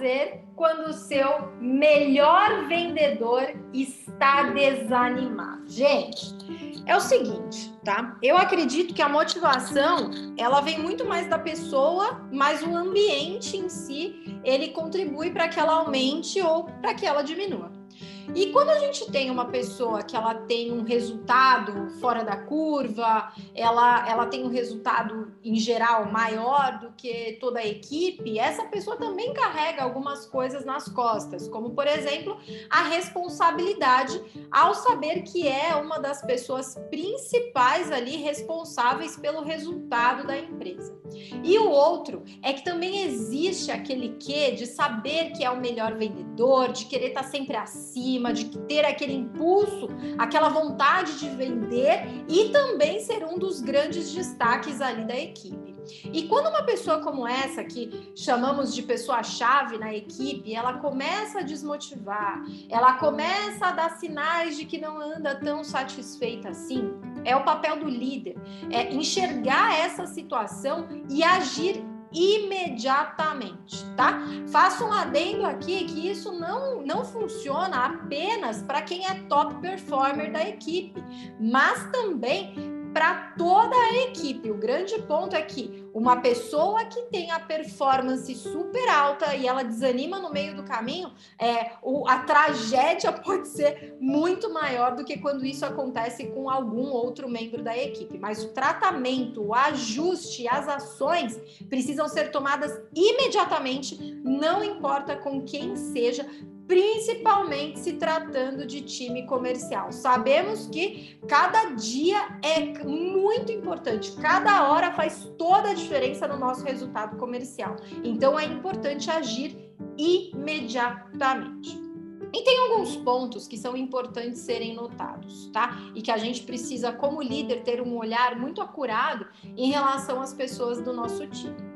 fazer quando o seu melhor vendedor está desanimado? Gente, é o seguinte, tá? Eu acredito que a motivação, ela vem muito mais da pessoa, mas o ambiente em si, ele contribui para que ela aumente ou para que ela diminua. E quando a gente tem uma pessoa que ela tem um resultado fora da curva, ela, ela tem um resultado em geral maior do que toda a equipe, essa pessoa também carrega algumas coisas nas costas, como por exemplo a responsabilidade ao saber que é uma das pessoas principais ali responsáveis pelo resultado da empresa. E o outro é que também existe aquele quê de saber que é o melhor vendedor, de querer estar sempre acima cima, de ter aquele impulso, aquela vontade de vender e também ser um dos grandes destaques ali da equipe. E quando uma pessoa como essa, que chamamos de pessoa-chave na equipe, ela começa a desmotivar, ela começa a dar sinais de que não anda tão satisfeita assim, é o papel do líder, é enxergar essa situação e agir imediatamente, tá? Faço um adendo aqui que isso não, não funciona apenas para quem é top performer da equipe, mas também para toda a equipe. O grande ponto é que uma pessoa que tem a performance super alta e ela desanima no meio do caminho, é, o, a tragédia pode ser muito maior do que quando isso acontece com algum outro membro da equipe. Mas o tratamento, o ajuste, as ações precisam ser tomadas imediatamente, não importa com quem seja, principalmente se tratando de time comercial. Sabemos que cada dia é muito importante, cada hora faz toda a diferença no nosso resultado comercial. Então é importante agir imediatamente. E tem alguns pontos que são importantes serem notados, tá? E que a gente precisa, como líder, ter um olhar muito acurado em relação às pessoas do nosso time.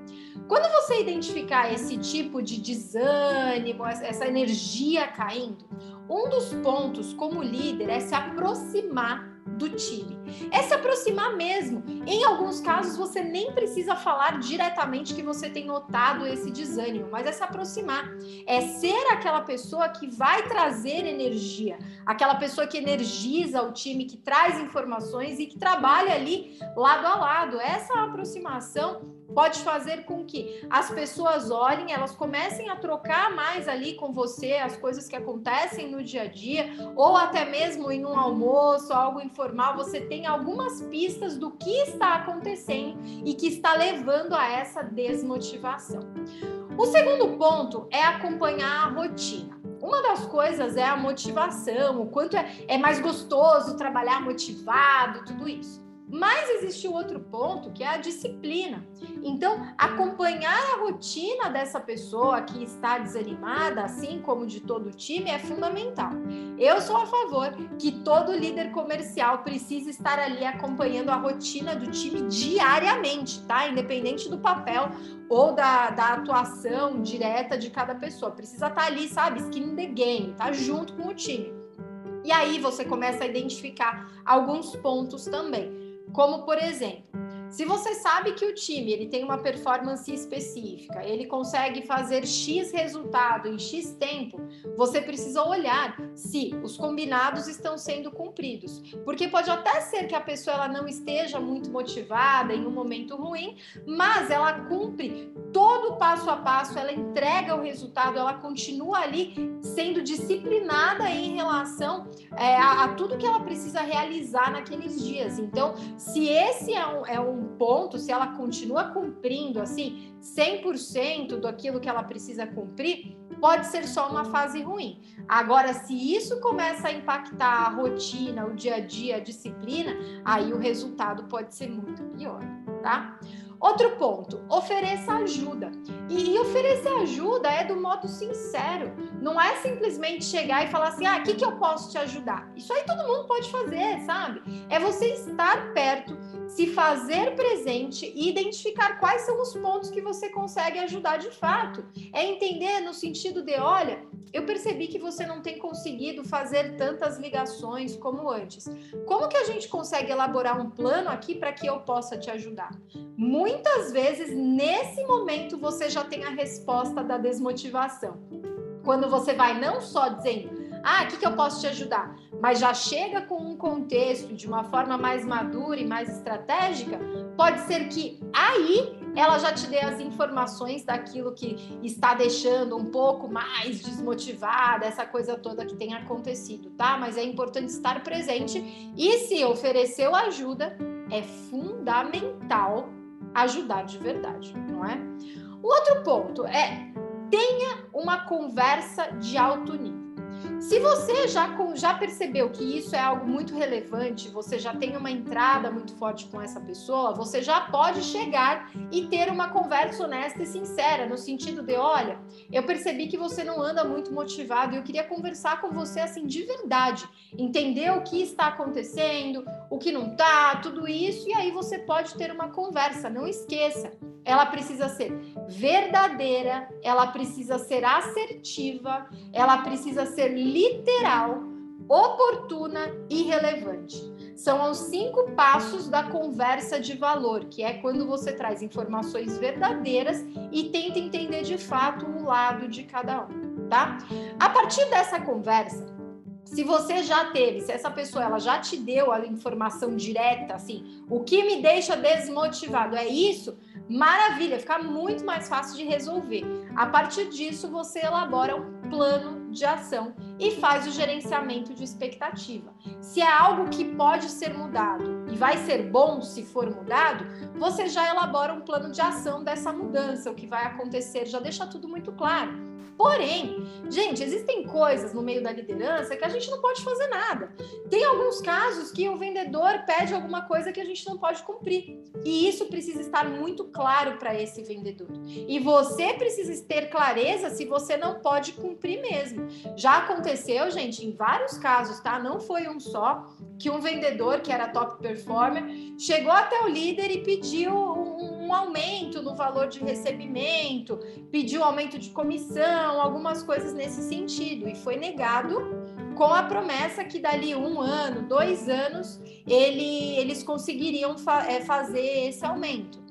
Quando você identificar esse tipo de desânimo, essa energia caindo, um dos pontos como líder é se aproximar do time. É se aproximar mesmo. Em alguns casos, você nem precisa falar diretamente que você tem notado esse desânimo, mas é se aproximar. É ser aquela pessoa que vai trazer energia, aquela pessoa que energiza o time, que traz informações e que trabalha ali lado a lado. Essa aproximação pode fazer com que as pessoas olhem, elas comecem a trocar mais ali com você as coisas que acontecem no dia a dia, ou até mesmo em um almoço, algo informal, você tem algumas pistas do que está acontecendo e que está levando a essa desmotivação. O segundo ponto é acompanhar a rotina. Uma das coisas é a motivação, o quanto é, é mais gostoso trabalhar motivado, tudo isso. Mas existe outro ponto que é a disciplina. Então, acompanhar a rotina dessa pessoa que está desanimada, assim como de todo o time, é fundamental. Eu sou a favor que todo líder comercial precisa estar ali acompanhando a rotina do time diariamente, tá? Independente do papel ou da, da atuação direta de cada pessoa. Precisa estar ali, sabe? Skin in the game, tá? Junto com o time. E aí você começa a identificar alguns pontos também. Como, por exemplo, se você sabe que o time ele tem uma performance específica, ele consegue fazer X resultado em X tempo, você precisa olhar se os combinados estão sendo cumpridos. Porque pode até ser que a pessoa ela não esteja muito motivada em um momento ruim, mas ela cumpre todo o passo a passo, ela entrega o resultado, ela continua ali sendo disciplinada em relação é, a, a, tudo que ela precisa realizar naqueles dias. Então, se esse é um, é um ponto, se ela continua cumprindo assim 100% daquilo que ela precisa cumprir, pode ser só uma fase ruim. Agora, se isso começa a impactar a rotina, o dia a dia, a disciplina, aí o resultado pode ser muito pior, tá? Outro ponto, ofereça ajuda. E, e, oferecer ajuda é do modo sincero. Não é simplesmente chegar e falar assim, ah, o que, que eu posso te ajudar? Isso aí todo mundo pode fazer, sabe? É você estar perto, se fazer presente e identificar quais são os pontos que você consegue ajudar de fato. É entender no sentido de, olha, eu percebi que você não tem conseguido fazer tantas ligações como antes. Como que a gente consegue elaborar um plano aqui para que eu possa te ajudar? Muitas vezes, nesse momento, você já tem a resposta da desmotivação. Quando você vai não só dizendo, ah, o que, que eu posso te ajudar? Mas já chega com um contexto de uma forma mais madura e mais estratégica, pode ser que aí ela já te dê as informações daquilo que está deixando um pouco mais desmotivada, essa coisa toda que tem acontecido, tá? Mas é importante estar presente e se ofereceu ajuda, é fundamental ajudar de verdade, não é? O outro ponto é tenha uma conversa de alto nível. Se você já, já percebeu que isso é algo muito relevante, você já tem uma entrada muito forte com essa pessoa, você já pode chegar e ter uma conversa honesta e sincera, no sentido de: olha, eu percebi que você não anda muito motivado e eu queria conversar com você assim de verdade, entender o que está acontecendo, o que não está, tudo isso, e aí você pode ter uma conversa. Não esqueça, ela precisa ser verdadeira, ela precisa ser assertiva, ela precisa ser literal, oportuna e relevante. São os cinco passos da conversa de valor, que é quando você traz informações verdadeiras e tenta entender de fato o lado de cada um, tá? A partir dessa conversa, se você já teve, se essa pessoa ela já te deu a informação direta, assim, o que me deixa desmotivado é isso, maravilha, fica muito mais fácil de resolver. A partir disso, você elabora um plano de ação e faz o gerenciamento de expectativa. Se é algo que pode ser mudado e vai ser bom se for mudado, você já elabora um plano de ação dessa mudança, o que vai acontecer, já deixa tudo muito claro. Porém, gente, existem coisas no meio da liderança que a gente não pode fazer nada. Tem alguns casos que o vendedor pede alguma coisa que a gente não pode cumprir. E isso precisa estar muito claro para esse vendedor. E você precisa ter clareza se você não pode cumprir mesmo. Já aconteceu, gente, em vários casos, tá? Não foi um só, que um vendedor que era top performer chegou até o líder e pediu um, um aumento no valor de recebimento, pediu aumento de comissão, algumas coisas nesse sentido, e foi negado com a promessa que dali um ano, dois anos, ele, eles conseguiriam fa é, fazer esse aumento.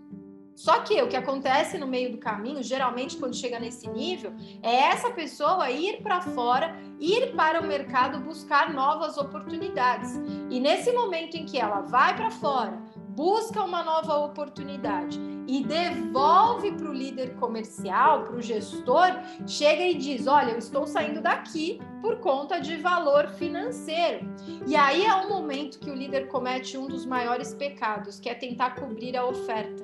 Só que o que acontece no meio do caminho, geralmente quando chega nesse nível, é essa pessoa ir para fora, ir para o mercado buscar novas oportunidades. E nesse momento em que ela vai para fora, busca uma nova oportunidade e devolve para o líder comercial, para o gestor, chega e diz: Olha, eu estou saindo daqui por conta de valor financeiro. E aí é o momento que o líder comete um dos maiores pecados, que é tentar cobrir a oferta.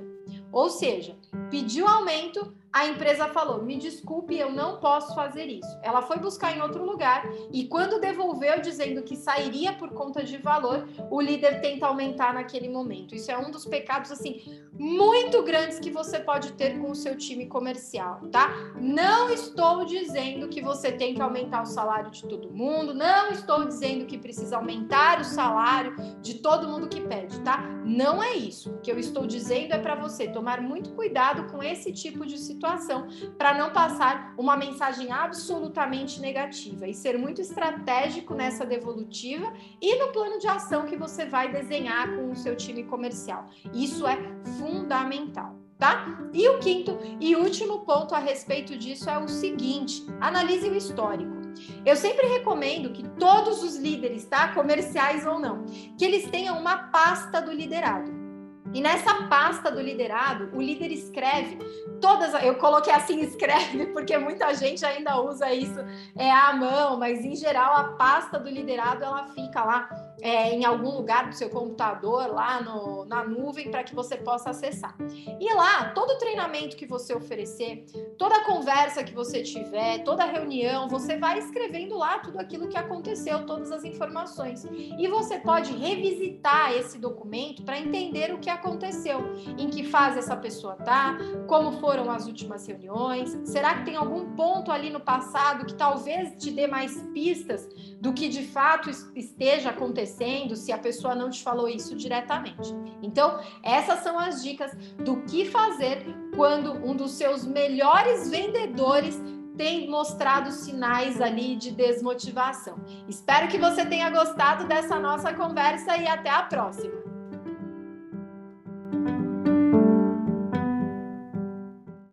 Ou seja, pediu aumento, a empresa falou: me desculpe, eu não posso fazer isso. Ela foi buscar em outro lugar e, quando devolveu dizendo que sairia por conta de valor, o líder tenta aumentar naquele momento. Isso é um dos pecados, assim, muito grandes que você pode ter com o seu time comercial, tá? Não estou dizendo que você tem que aumentar o salário de todo mundo, não estou dizendo que precisa aumentar o salário de todo mundo que pede, tá? Não é isso. O que eu estou dizendo é para você tomar muito cuidado com esse tipo de situação situação, para não passar uma mensagem absolutamente negativa e ser muito estratégico nessa devolutiva e no plano de ação que você vai desenhar com o seu time comercial. Isso é fundamental. Tá? E o quinto e último ponto a respeito disso é o seguinte: analise o histórico. Eu sempre recomendo que todos os líderes, tá? Comerciais ou não, que eles tenham uma pasta do liderado. E nessa pasta do liderado, o líder escreve todas. Eu coloquei assim, escreve, porque muita gente ainda usa isso é, à mão, mas em geral a pasta do liderado ela fica lá é, em algum lugar do seu computador, lá no, na nuvem, para que você possa acessar. E lá, todo treinamento que você oferecer, toda conversa que você tiver, toda reunião, você vai escrevendo lá tudo aquilo que aconteceu, todas as informações. E você pode revisitar esse documento para entender o que aconteceu, em que fase essa pessoa tá, como foram as últimas reuniões, será que tem algum ponto ali no passado que talvez te dê mais pistas do que de fato esteja acontecendo se a pessoa não te falou isso diretamente. Então, essas são as dicas do que fazer quando um dos seus melhores vendedores tem mostrado sinais ali de desmotivação. Espero que você tenha gostado dessa nossa conversa e até a próxima.